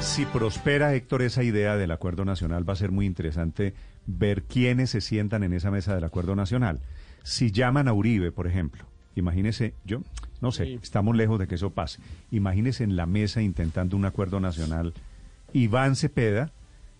Si prospera, Héctor, esa idea del acuerdo nacional, va a ser muy interesante ver quiénes se sientan en esa mesa del acuerdo nacional. Si llaman a Uribe, por ejemplo, imagínese, yo no sé, estamos lejos de que eso pase. Imagínese en la mesa intentando un acuerdo nacional. Iván Cepeda,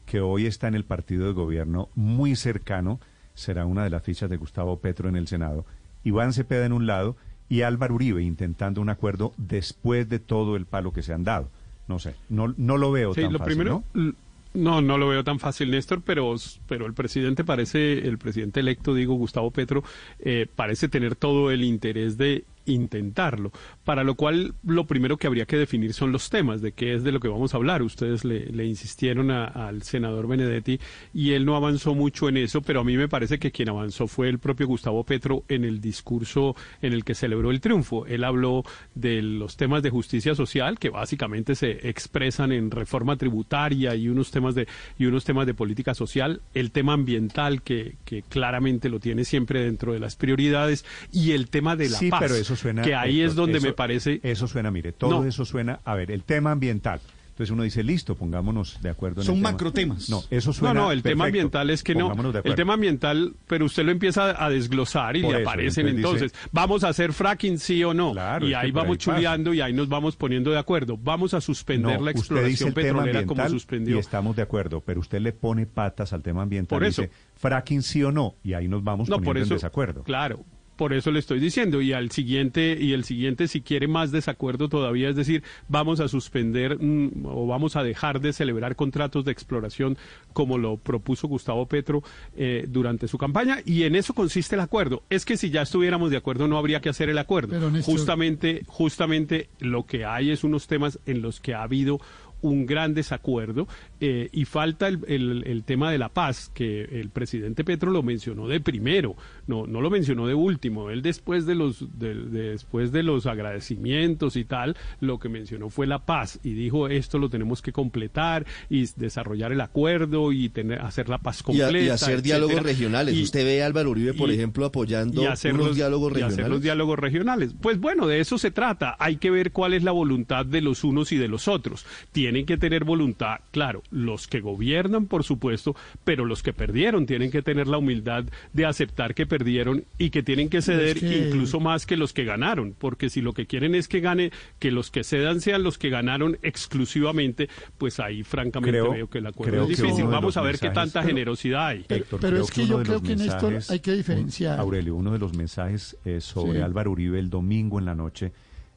que hoy está en el partido de gobierno muy cercano, será una de las fichas de Gustavo Petro en el Senado. Iván Cepeda en un lado y Álvaro Uribe intentando un acuerdo después de todo el palo que se han dado. No sé, no, no lo veo sí, tan lo fácil, primero, ¿no? No, no lo veo tan fácil, Néstor, pero, pero el presidente parece, el presidente electo, digo, Gustavo Petro, eh, parece tener todo el interés de intentarlo, para lo cual lo primero que habría que definir son los temas, de qué es de lo que vamos a hablar. Ustedes le, le insistieron a- al senador Benedetti y él no avanzó mucho en eso, pero a mí me parece que quien avanzó fue el propio Gustavo Petro en el discurso en el que celebró el triunfo. Él habló de los temas de justicia social, que básicamente se expresan en reforma tributaria y unos temas de, y unos temas de política social, el tema ambiental, que, que claramente lo tiene siempre dentro de las prioridades, y el tema de la sí, paz. pero eso suena. que ahí es donde eso- me parece. Eso suena, mire, todo No. eso suena. A ver, el tema ambiental. Entonces uno dice, listo, pongámonos de acuerdo en Son el tema. macrotemas. No, eso No, suena. no, el tema ambiental es que no. Pongámonos de El tema ambiental, pero usted lo empieza a desglosar y Por le eso, aparecen entonces entonces, vamos a hacer fracking sí o no. Claro, y ahí vamos ahí pasa. chuleando y ahí nos vamos poniendo de acuerdo. Vamos a suspender No, la usted dice exploración petrolera como suspendió. y estamos de acuerdo, pero usted le pone patas al tema ambiental Por y eso. dice fracking sí o no y ahí nos vamos No, poniendo por eso, en desacuerdo. Claro, por eso le estoy diciendo. Y al siguiente, y el siguiente, si quiere más desacuerdo todavía, es decir, vamos a suspender mm, o vamos a dejar de celebrar contratos de exploración como lo propuso Gustavo Petro eh, durante su campaña. Y en eso consiste el acuerdo. Es que si ya estuviéramos de acuerdo, no habría que hacer el acuerdo. Pero, Néstor- justamente, justamente lo que hay es unos temas en los que ha habido un gran desacuerdo eh, y falta el, el- el tema de la paz, que el presidente Petro lo mencionó de primero, no, no lo mencionó de último. Él después de los de- de- después de los agradecimientos y tal, lo que mencionó fue la paz y dijo esto lo tenemos que completar y desarrollar el acuerdo y tener hacer la paz Y, a- completa y hacer etcétera. diálogos regionales. Y- Usted ve a Álvaro Uribe, por y- ejemplo, apoyando y hacer unos los- diálogos y regionales. hacer los diálogos regionales. Pues bueno, de eso se trata. Hay que ver cuál es la voluntad de los unos y de los otros. Tienen que tener voluntad, claro, los que gobiernan, por supuesto, pero los que perdieron tienen que tener la humildad de aceptar que perdieron y que tienen que ceder Es que- incluso más que los que ganaron, porque si lo que quieren es que gane, que los que cedan sean los que ganaron exclusivamente, pues ahí francamente Creo- veo que el acuerdo creo es difícil. Vamos a ver qué tanta Pero- generosidad hay. Pero- Héctor, pero es que yo creo que, Néstor, mensajes- hay que diferenciar. Aurelio, uno de los mensajes eh, sobre Sí. Álvaro Uribe el domingo en la noche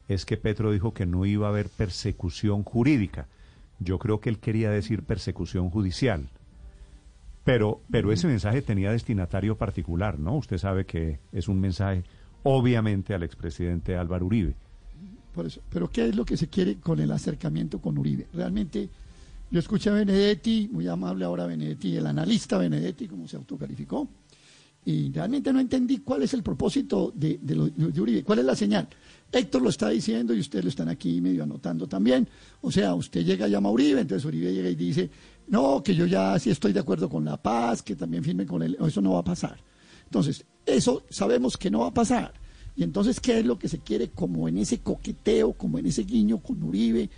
es que Petro dijo que no iba a haber persecución jurídica. Yo creo que él quería decir persecución judicial. Pero, pero ese mensaje tenía destinatario particular, ¿no? Usted sabe que es un mensaje, obviamente, al expresidente Álvaro Uribe. Por eso. Pero ¿qué es lo que se quiere con el acercamiento con Uribe? Realmente, yo escuché a Benedetti, muy amable ahora Benedetti, el analista Benedetti, como se autocalificó, y realmente no entendí cuál es el propósito de, de lo- de Uribe, cuál es la señal. Héctor lo está diciendo y ustedes lo están aquí medio anotando también. O sea, usted llega y llama a Uribe, entonces Uribe llega y dice, no, que yo ya sí estoy de acuerdo con la paz, que también firme con él, eso no va a pasar. Entonces, eso sabemos que no va a pasar. Y entonces, ¿qué es lo que se quiere como en ese coqueteo, como en ese guiño con Uribe?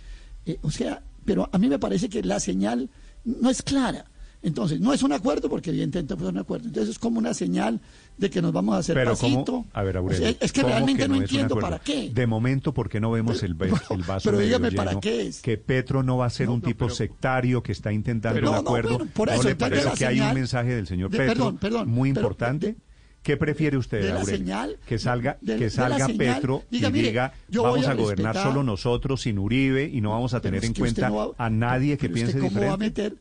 Eh, o sea, pero a mí me parece que la señal no es clara. Entonces, no es un acuerdo, porque evidentemente fue un acuerdo. Entonces, es como una señal de que nos vamos a hacer Pero pasito. ¿cómo? A ver, O Aurelio, sea, es que ¿cómo realmente que no, es un entiendo acuerdo? para qué. De momento, ¿por qué no vemos el, Pero- el vaso pero medio dígame, ¿para lleno? qué es? Que Petro no va a ser No, un no, tipo pero- sectario que está intentando Pero- un No, no, acuerdo. bueno, por ¿No eso, le parece que hay un señal- mensaje del señor de- Petro perdón, perdón, muy pero- importante? de- ¿Qué prefiere usted, de la Aurelio? señal- que salga, de- que de la salga señal, Petro diga, y mire, diga vamos a, a gobernar respetar- solo nosotros sin Uribe y no vamos a tener en cuenta no va- a nadie que piense usted ¿cómo va a diferente. meter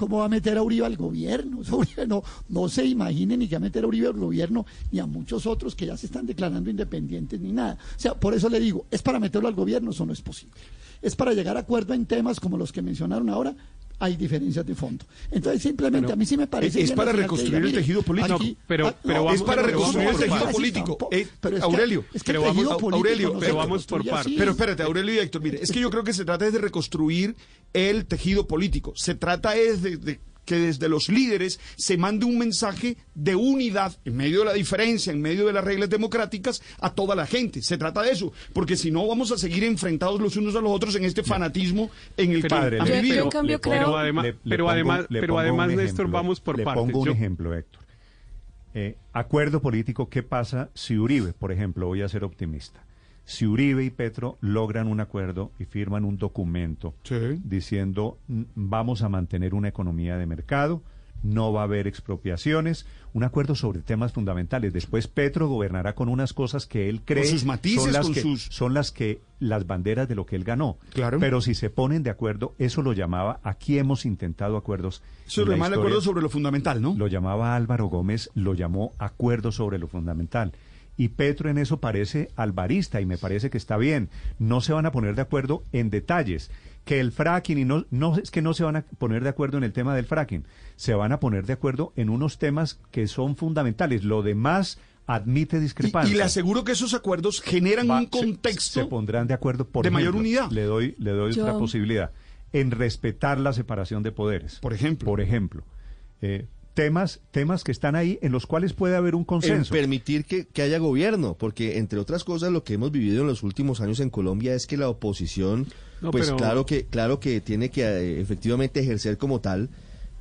cómo va a meter a Uribe al gobierno? No, no se imagine ni que va a meter a Uribe al gobierno ni a muchos otros que ya se están declarando independientes ni nada. O sea, por eso le digo, ¿es para meterlo al gobierno? Eso no es posible. Es para llegar a acuerdo en temas como los que mencionaron ahora. Hay diferencias de fondo. Entonces, simplemente Pero a mí sí me parece. es bien para reconstruir el tejido político. aquí- pero- ah, pero no, es para reconstruir el tejido político. Eh, es Aurelio, es el pero vamos- tejido político Aurelio, pero vamos por partes. Pero espérate, Aurelio y Héctor, mire, es que yo creo que se trata es de reconstruir el tejido político. Se trata es de, de que desde los líderes se mande un mensaje de unidad en medio de la diferencia, en medio de las reglas democráticas a toda la gente. Se trata de eso, porque si no vamos a seguir enfrentados los unos a los otros en este fanatismo en el Padre, pero, pero creo- además, Le- le pero pongo- además, pero además un Néstor, ejemplo. vamos por le partes. pongo un Yo- ejemplo, Héctor. Eh, acuerdo político, ¿qué pasa si Uribe, por ejemplo, voy a ser optimista? Si Uribe y Petro logran un acuerdo y firman un documento Sí. diciendo "Mm, vamos a mantener una economía de mercado, no va a haber expropiaciones, un acuerdo sobre temas fundamentales. Después Petro gobernará con unas cosas que él cree sus matices, son las con que sus- son las que las banderas de lo que él ganó. Claro. Pero si se ponen de acuerdo, eso lo llamaba, aquí hemos intentado acuerdos. El historia. acuerdo sobre lo fundamental, ¿no? Lo llamaba Álvaro Gómez, lo llamó acuerdo sobre lo fundamental. Y Petro en eso parece alvarista y me parece que está bien. No se van a poner de acuerdo en detalles. Que el fracking, y no, no es que no se van a poner de acuerdo en el tema del fracking, se van a poner de acuerdo en unos temas que son fundamentales. Lo demás admite Y, discrepancias. y le aseguro que esos acuerdos generan Va- un contexto Se, pondrán de acuerdo por de mayor unidad. Le doy, le doy Yo- otra posibilidad. En respetar la separación de poderes. Por ejemplo. Por ejemplo. Eh, temas, temas que están ahí en los cuales puede haber un en consenso. permitir que, que haya gobierno, porque entre otras cosas lo que hemos vivido en los últimos años en Colombia es que la oposición, No, pues pero- claro que claro que tiene que eh, efectivamente ejercer como tal,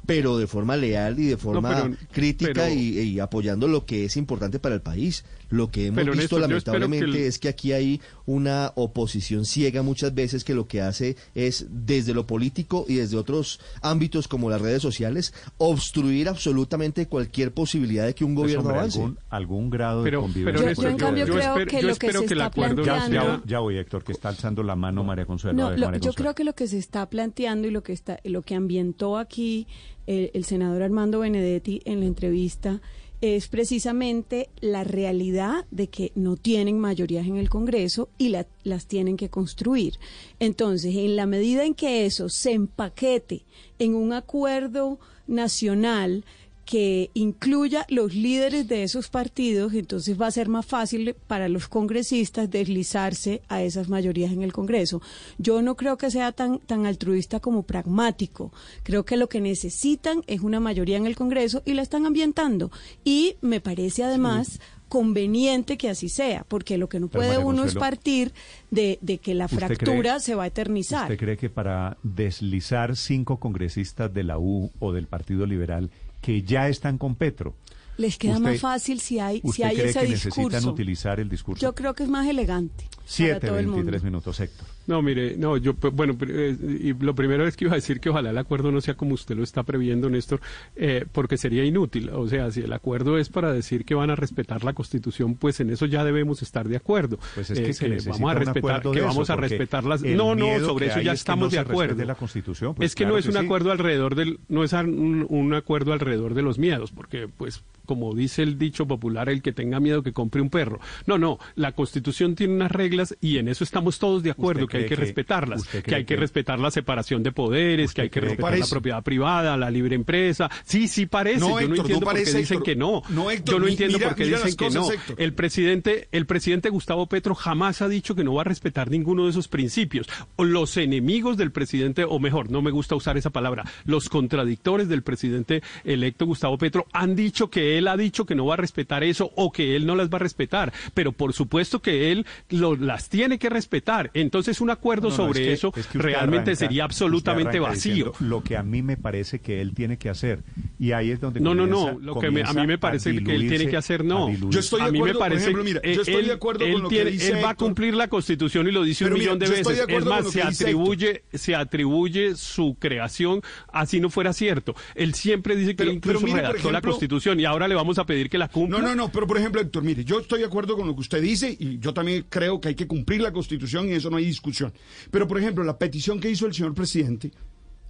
pero de forma leal y de forma pero- crítica pero- y, y apoyando lo que es importante para el país. Lo que hemos Pero, visto espero que lamentablemente el- es que aquí hay una oposición ciega muchas veces que lo que hace es desde lo político y desde otros ámbitos como las redes sociales obstruir absolutamente cualquier posibilidad de que un Pues, gobierno hombre, avance. algún, algún grado Pero- de convivencia. pero, Yo, yo en cambio yo creo que lo que se que está planteando... ya, ya voy, Héctor, que está alzando la mano María Consuelo. No, ver, lo- María yo creo que lo que se está planteando y lo que está, lo que ambientó aquí el, el senador Armando Benedetti en la entrevista es precisamente la realidad de que no tienen mayorías en el Congreso y la- las tienen que construir. Entonces, en la medida en que eso se empaquete en un acuerdo nacional que incluya los líderes de esos partidos, entonces va a ser más fácil para los congresistas deslizarse a esas mayorías en el Congreso. Yo no creo que sea tan, tan altruista como pragmático. Creo que lo que necesitan es una mayoría en el Congreso y la están ambientando. Y me parece además conveniente que así sea, porque lo que no puede María uno es partir de, de que la ¿usted fractura cree- se va a eternizar. ¿Usted cree que para deslizar cinco congresistas de la U o del Partido Liberal que ya están con Petro, Les queda usted- más fácil si hay, si ¿usted hay cree ese que necesitan discurso. utilizar el discurso? Yo creo que es más elegante. para Siete, todo el mundo. 23 minutos, Héctor. No, mire, no, yo, pues, bueno, eh, y lo primero es que iba a decir que ojalá el acuerdo no sea como usted lo está previendo, Néstor, eh, porque sería inútil. O sea, si el acuerdo es para decir que van a respetar la Constitución, pues en eso ya debemos estar de acuerdo. Pues es Eh, que necesita vamos a respetar, que vamos eso, a respetar las. No, no, sobre eso ya es estamos no de acuerdo. la Constitución, pues es que claro no es que un sí. acuerdo alrededor del, no es un, un acuerdo alrededor de los miedos, porque pues como dice el dicho popular, el que tenga miedo que compre un perro. No, no, la Constitución tiene unas reglas y en eso estamos todos de acuerdo, que hay que que- respetarlas, que hay que que- respetar la separación de poderes, ¿Usted que hay que respetar la propiedad privada, la libre empresa. Sí, sí parece. No, Yo no entiendo por qué dicen Héctor. que no. No, Héctor, Yo no mi- entiendo mira- por qué dicen que cosas, no. El presidente, el presidente Gustavo Petro jamás ha dicho que no va a respetar ninguno de esos principios. Los enemigos del presidente, o mejor, no me gusta usar esa palabra, los contradictores del presidente electo Gustavo Petro han dicho que él ha dicho que no va a respetar eso o que él no las va a respetar. Pero por supuesto que él lo- las tiene que respetar. Entonces un acuerdo No, no, sobre es que- eso es que realmente arranca- sería absolutamente vacío. Lo que a mí me parece que él tiene que hacer. Y ahí es donde No, no, comienza- no. Lo que me- a mí me parece que él tiene que hacer, no. Yo estoy de a mí me acuerdo, por parece, ejemplo, mira, yo estoy él, de acuerdo él con lo que tiene- dice Él va a Héctor. cumplir la Constitución y lo dice un mira, millón de veces. de acuerdo es más, se atribuye, se atribuye su creación, así no fuera cierto. Él siempre dice que Pero- él incluso pero mire, redactó la ejemplo- Constitución y ahora le vamos a pedir que la cumpla. No, no, no, pero por ejemplo, Héctor, mire, yo estoy de acuerdo con lo que usted dice y yo también creo que hay que cumplir la Constitución y eso no hay discusión. Pero, por ejemplo, la petición que hizo el señor presidente,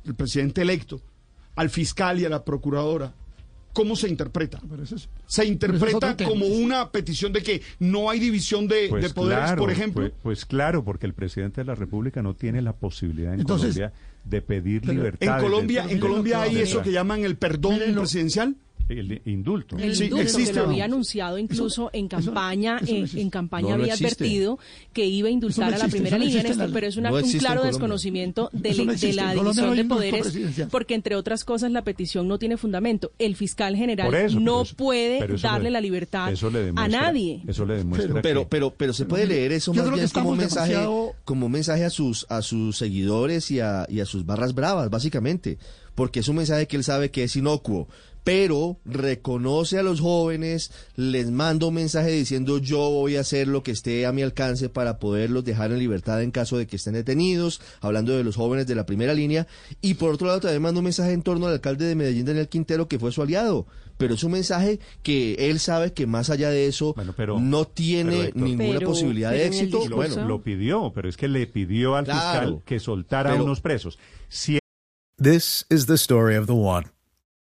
el presidente electo, al fiscal y a la procuradora, ¿cómo se interpreta? Es- Se es interpreta como una petición de que no hay división de, Pues de poderes, claro, por ejemplo. Pues, pues claro, porque el presidente de la República no tiene la posibilidad en Entonces, Colombia de pedir libertad. en Colombia, en Colombia hay eso que llaman el perdón presidencial. El indulto. El Sí, indulto, existe, que lo había anunciado incluso en campaña, eso no existe. en campaña No, había existe. advertido que iba a indultar a la primera línea, en la Néstor, pero es una- No un claro desconocimiento de, la división de poderes, porque entre otras cosas la petición no tiene fundamento. El fiscal general eso, no eso- puede darle le- la libertad eso le a nadie. Eso le demuestra Pero, que- pero, pero se puede leer eso más bien como mensaje, como un mensaje a sus, a sus seguidores y a, y a sus barras bravas, básicamente. Porque es un mensaje que él sabe que es inocuo. Pero reconoce a los jóvenes, les manda un mensaje diciendo yo voy a hacer lo que esté a mi alcance para poderlos dejar en libertad en caso de que estén detenidos, hablando de los jóvenes de la primera línea. Y por otro lado también manda un mensaje en torno al alcalde de Medellín, Daniel Quintero, que fue su aliado. Pero es un mensaje que él sabe que más allá de eso Bueno, pero- no pero, tiene Héctor, ninguna Pero- posibilidad de éxito. discurso- Bueno, lo pidió, pero es que le pidió al Claro. fiscal que soltara Pero- a unos presos. Si This is the story of the one.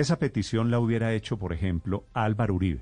Esa petición la hubiera hecho, por ejemplo, Álvaro Uribe,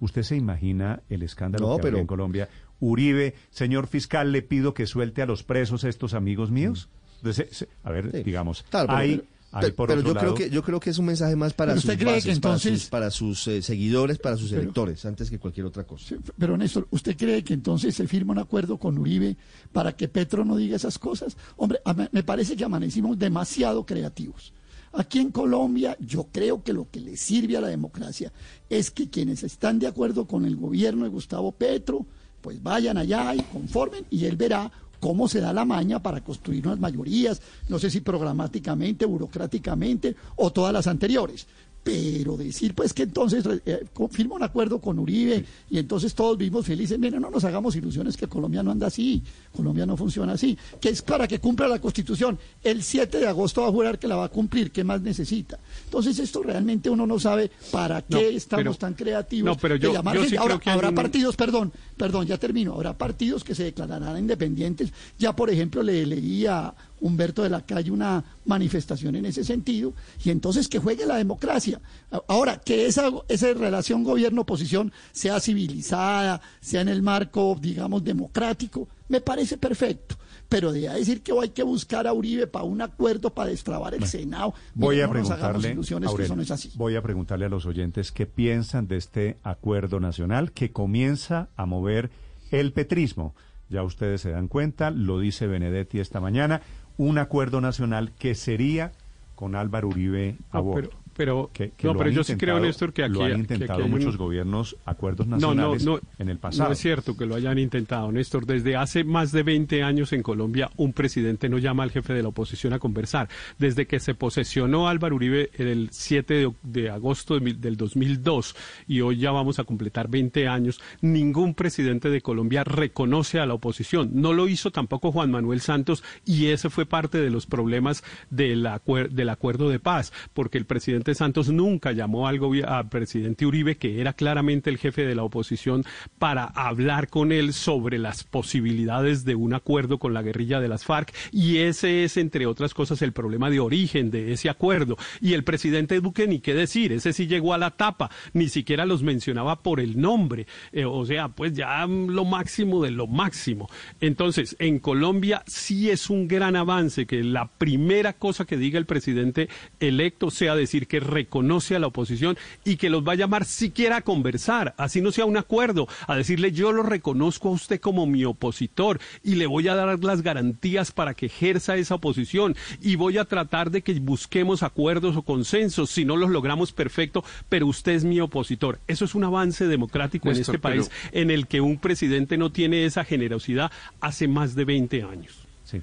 ¿usted se imagina el escándalo No, que habría pero- en Colombia? Uribe, señor fiscal, le pido que suelte a los presos estos amigos míos. Entonces, se- a ver, Sí. digamos, Claro, pero- hay, pero- hay pero, por pero otro yo creo lado- que yo creo que es un mensaje más para sus usted cree bases, que para entonces- sus, para sus, eh, seguidores, para sus Pero- electores, antes que cualquier otra cosa. Pero Néstor, ¿usted cree que entonces se firma un acuerdo con Uribe para que Petro no diga esas cosas? Hombre, a- me parece que amanecimos demasiado creativos. Aquí en Colombia yo creo que lo que le sirve a la democracia es que quienes están de acuerdo con el gobierno de Gustavo Petro, pues vayan allá y conformen y él verá cómo se da la maña para construir unas mayorías, no sé si programáticamente, burocráticamente o todas las anteriores. Pero decir pues que entonces eh, co- firma un acuerdo con Uribe y entonces todos vivimos felices, miren, no nos hagamos ilusiones que Colombia no anda así, Colombia no funciona así, que es para que cumpla la Constitución. El 7 de agosto va a jurar que la va a cumplir, ¿qué más necesita? Entonces esto realmente uno no sabe para qué No, estamos pero- tan creativos. no, pero de yo- sí Ahora, creo que hay habrá un- partidos, perdón, perdón, ya termino, habrá partidos que se declararán independientes. Ya, por ejemplo, le leí a Humberto de la Calle una manifestación en ese sentido, y entonces que juegue la democracia. Ahora, que esa, esa relación gobierno-oposición sea civilizada, sea en el marco, digamos, democrático, me parece perfecto. Pero de a decir que hay que buscar a Uribe para un acuerdo para destrabar el Senado, Voy a nos preguntarle, que eso no es así. voy a preguntarle a los oyentes qué piensan de este acuerdo nacional que comienza a mover el petrismo. Ya ustedes se dan cuenta, lo dice Benedetti esta mañana, un acuerdo nacional que sería con Álvaro Uribe a No, bordo. pero, pero, Que- que no, pero yo sí creo, Néstor, que aquí, lo han que intentado un- muchos gobiernos acuerdos No, no, nacionales no, en el pasado. no es cierto que lo hayan intentado, Néstor. Desde hace más de 20 años en Colombia, un presidente no llama al jefe de la oposición a conversar. Desde que se posesionó Álvaro Uribe el 7 de, de agosto de mil- del 2002 y hoy ya vamos a completar 20 años, ningún presidente de Colombia reconoce a la oposición. No lo hizo tampoco Juan Manuel Santos y ese fue parte de los problemas del, acuer- del acuerdo de paz, porque el presidente Santos nunca llamó al, al presidente Uribe, que era claramente el jefe de la oposición, para hablar con él sobre las posibilidades de un acuerdo con la guerrilla de las FARC. Y ese es, entre otras cosas, el problema de origen de ese acuerdo. Y el presidente Duque, ni qué decir, ese sí llegó a la tapa, ni siquiera los mencionaba por el nombre. Eh, o sea, pues ya lo máximo de lo máximo. Entonces, en Colombia sí es un gran avance que la primera cosa que diga el presidente electo sea decir que reconoce a la oposición y que los va a llamar siquiera a conversar, así no sea un acuerdo, a decirle yo lo reconozco a usted como mi opositor y le voy a dar las garantías para que ejerza esa oposición y voy a tratar de que busquemos acuerdos o consensos, si no los logramos perfecto, pero usted es mi opositor. Eso es un avance democrático en este país en el que un presidente no tiene esa generosidad hace más de 20 años. Sí. Eh,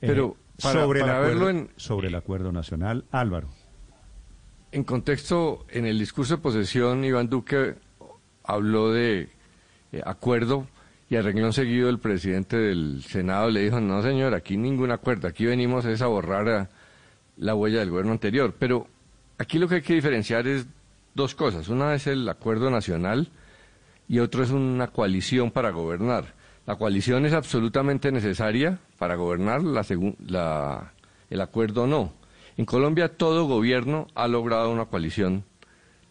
Pero para- sobre, para el acuerdo, verlo en- sobre el acuerdo nacional, Álvaro. En contexto, en el discurso de posesión, Iván Duque habló de eh, acuerdo y a renglón seguido el presidente del Senado le dijo, no señor, aquí ningún acuerdo, aquí venimos es a borrar la huella del gobierno anterior. Pero aquí lo que hay que diferenciar es dos cosas. Una es el acuerdo nacional y otro es una coalición para gobernar. La coalición es absolutamente necesaria para gobernar, la, el acuerdo no. En Colombia todo gobierno ha logrado una coalición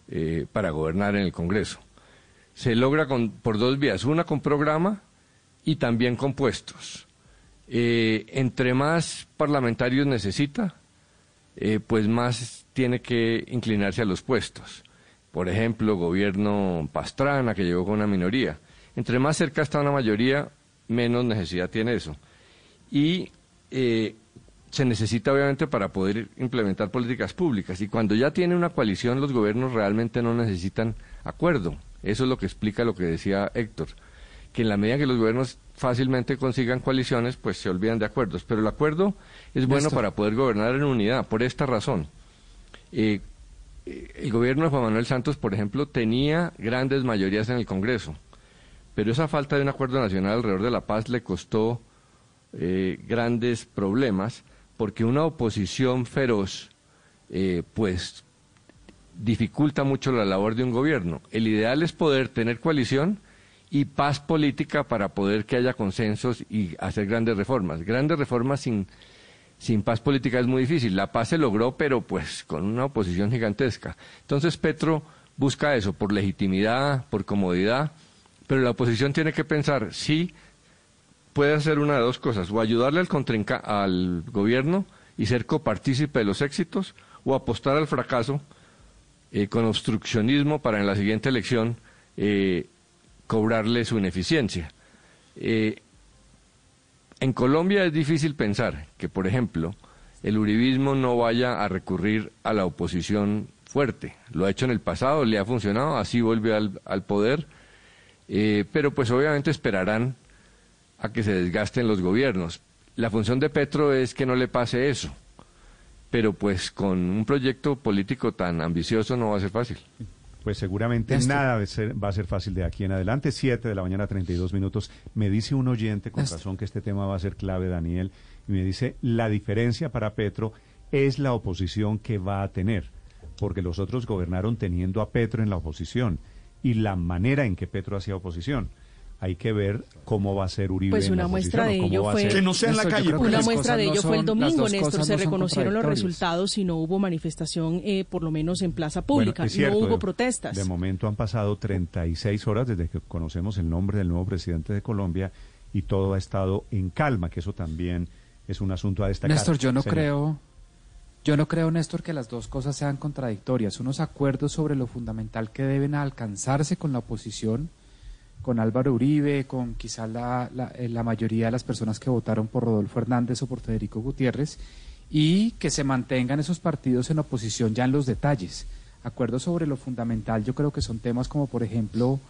eh, para gobernar en el Congreso. Se logra por dos vías, una con programa y también con puestos. Eh, entre más parlamentarios necesita, eh, pues más tiene que inclinarse a los puestos. Por ejemplo, gobierno Pastrana, que llegó con una minoría. Entre más cerca está una mayoría, menos necesidad tiene eso. Y se necesita obviamente para poder implementar políticas públicas. Y cuando ya tiene una coalición, los gobiernos realmente no necesitan acuerdo. Eso es lo que explica lo que decía Héctor, que en la medida que los gobiernos fácilmente consigan coaliciones, pues se olvidan de acuerdos. Pero el acuerdo es bueno para poder gobernar en unidad, por esta razón. Eh, eh, el gobierno de Juan Manuel Santos, por ejemplo, tenía grandes mayorías en el Congreso, pero esa falta de un acuerdo nacional alrededor de la paz le costó eh, grandes problemas, porque una oposición feroz, pues, dificulta mucho la labor de un gobierno. El ideal es poder tener coalición y paz política para poder que haya consensos y hacer grandes reformas. Grandes reformas sin, paz política es muy difícil. La paz se logró, pero pues con una oposición gigantesca. Entonces Petro busca eso, por legitimidad, por comodidad, pero la oposición tiene que pensar si puede hacer una de dos cosas, o ayudarle al, al gobierno y ser copartícipe de los éxitos, o apostar al fracaso eh, con obstruccionismo para en la siguiente elección eh, cobrarle su ineficiencia. Eh, en Colombia es difícil pensar que, por ejemplo, el uribismo no vaya a recurrir a la oposición fuerte. Lo ha hecho en el pasado, le ha funcionado, así vuelve al, al poder, eh, pero pues obviamente esperarán a que se desgasten los gobiernos. La función de Petro es que no le pase eso, pero pues con un proyecto político tan ambicioso no va a ser fácil. Pues seguramente nada va a ser fácil de aquí en adelante. Siete de la mañana, 32 minutos. Me dice un oyente con razón que este tema va a ser clave, Daniel, y me dice, la diferencia para Petro es la oposición que va a tener, porque los otros gobernaron teniendo a Petro en la oposición y la manera en que Petro hacía oposición hay que ver cómo va a ser Uribe. Pues una muestra de ello fue que no sea en la calle. Una muestra de ello fue el domingo, Néstor. Se reconocieron los resultados y no hubo manifestación, eh, por lo menos en plaza pública. no hubo protestas. De momento han pasado 36 horas desde que conocemos el nombre del nuevo presidente de Colombia y todo ha estado en calma, que eso también es un asunto a destacar. Néstor, yo no creo. Yo no creo, Néstor, que las dos cosas sean contradictorias. Unos acuerdos sobre lo fundamental que deben alcanzarse con la oposición con Álvaro Uribe, con quizá la, eh, la, mayoría de las personas que votaron por Rodolfo Hernández o por Federico Gutiérrez, y que se mantengan esos partidos en oposición ya en los detalles. Acuerdos sobre lo fundamental, yo creo que son temas como, por ejemplo,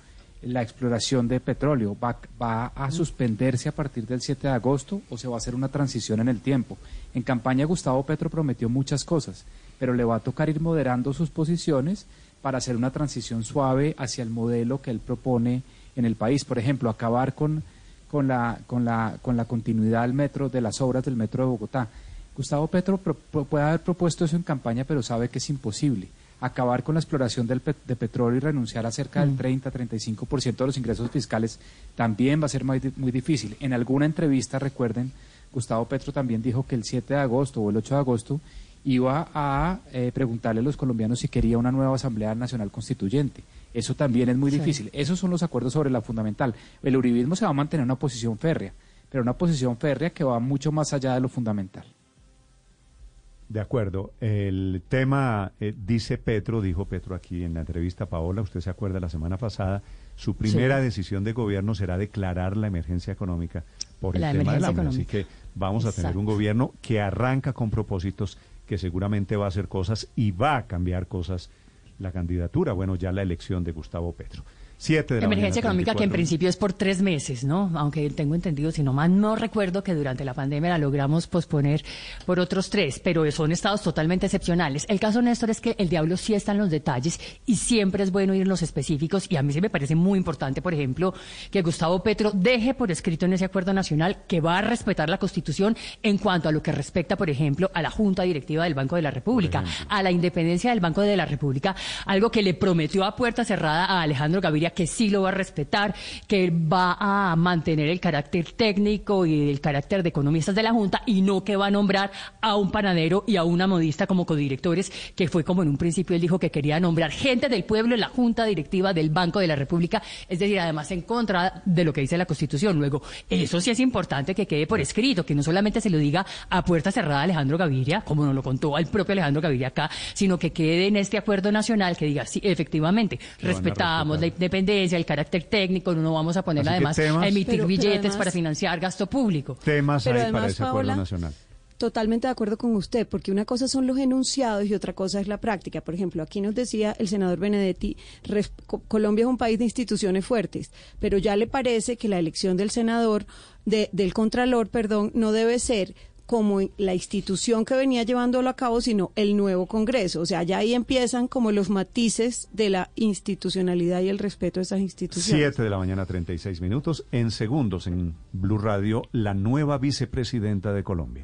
la exploración de petróleo. ¿Va, ¿Va, a suspenderse a partir del 7 de agosto o se va a hacer una transición en el tiempo? En campaña Gustavo Petro prometió muchas cosas, pero le va a tocar ir moderando sus posiciones para hacer una transición suave hacia el modelo que él propone en el país. Por ejemplo, acabar con, con, la, con, la, con la continuidad del metro, de las obras del metro de Bogotá. Gustavo Petro puede haber propuesto eso en campaña, pero sabe que es imposible. Acabar con la exploración del de petróleo y renunciar a cerca del 30-35% mm. de los ingresos fiscales también va a ser muy, muy difícil. En alguna entrevista, recuerden, Gustavo Petro también dijo que el 7 de agosto o el 8 de agosto iba a eh, preguntarle a los colombianos si quería una nueva Asamblea Nacional Constituyente. Eso también es muy difícil. Esos son los acuerdos sobre la fundamental. El uribismo se va a mantener en una posición férrea, pero una posición férrea que va mucho más allá de lo fundamental. De acuerdo. El tema, eh, dice Petro, dijo Petro aquí en la entrevista a Paola, usted se acuerda la semana pasada, su primera decisión de gobierno será declarar la emergencia económica por el tema del hambre. Así que vamos a tener un gobierno que arranca con propósitos, que seguramente va a hacer cosas y va a cambiar cosas la candidatura, bueno, ya la elección de Gustavo Petro. Siete de la Emergencia económica que en principio es por tres meses, ¿no? Aunque tengo entendido, si no más no recuerdo que durante la pandemia la logramos posponer por otros tres, pero son estados totalmente excepcionales. El caso, Néstor, es que el diablo sí está en los detalles y siempre es bueno ir en los específicos y a mí sí me parece muy importante, por ejemplo, que Gustavo Petro deje por escrito en ese acuerdo nacional que va a respetar la Constitución en cuanto a lo que respecta, por ejemplo, a la Junta Directiva del Banco de la República, a la independencia del Banco de la República, algo que le prometió a puerta cerrada a Alejandro Gaviria Que sí lo va a respetar, que va a mantener el carácter técnico y el carácter de economistas de la Junta y no que va a nombrar a un panadero y a una modista como codirectores, que fue como en un principio él dijo que quería nombrar gente del pueblo en la Junta Directiva del Banco de la República, es decir, además en contra de lo que dice la Constitución. Luego, eso sí es importante que quede por escrito, que no solamente se lo diga a puerta cerrada Alejandro Gaviria, como nos lo contó el propio Alejandro Gaviria acá, sino que quede en este acuerdo nacional que diga, sí, efectivamente, respetamos la independencia, el carácter técnico, no vamos a poner además a emitir billetes para financiar gasto público. Temas para ese acuerdo nacional. Totalmente de acuerdo con usted, porque una cosa son los enunciados y otra cosa es la práctica. Por ejemplo, aquí nos decía el senador Benedetti, Colombia es un país de instituciones fuertes, pero ya le parece que la elección del senador, de, del contralor, perdón, no debe ser como la institución que venía llevándolo a cabo, sino el nuevo Congreso. O sea, ya ahí empiezan como los matices de la institucionalidad y el respeto a esas instituciones. Siete de la mañana, 36 minutos. En segundos, en Blue Radio, la nueva vicepresidenta de Colombia.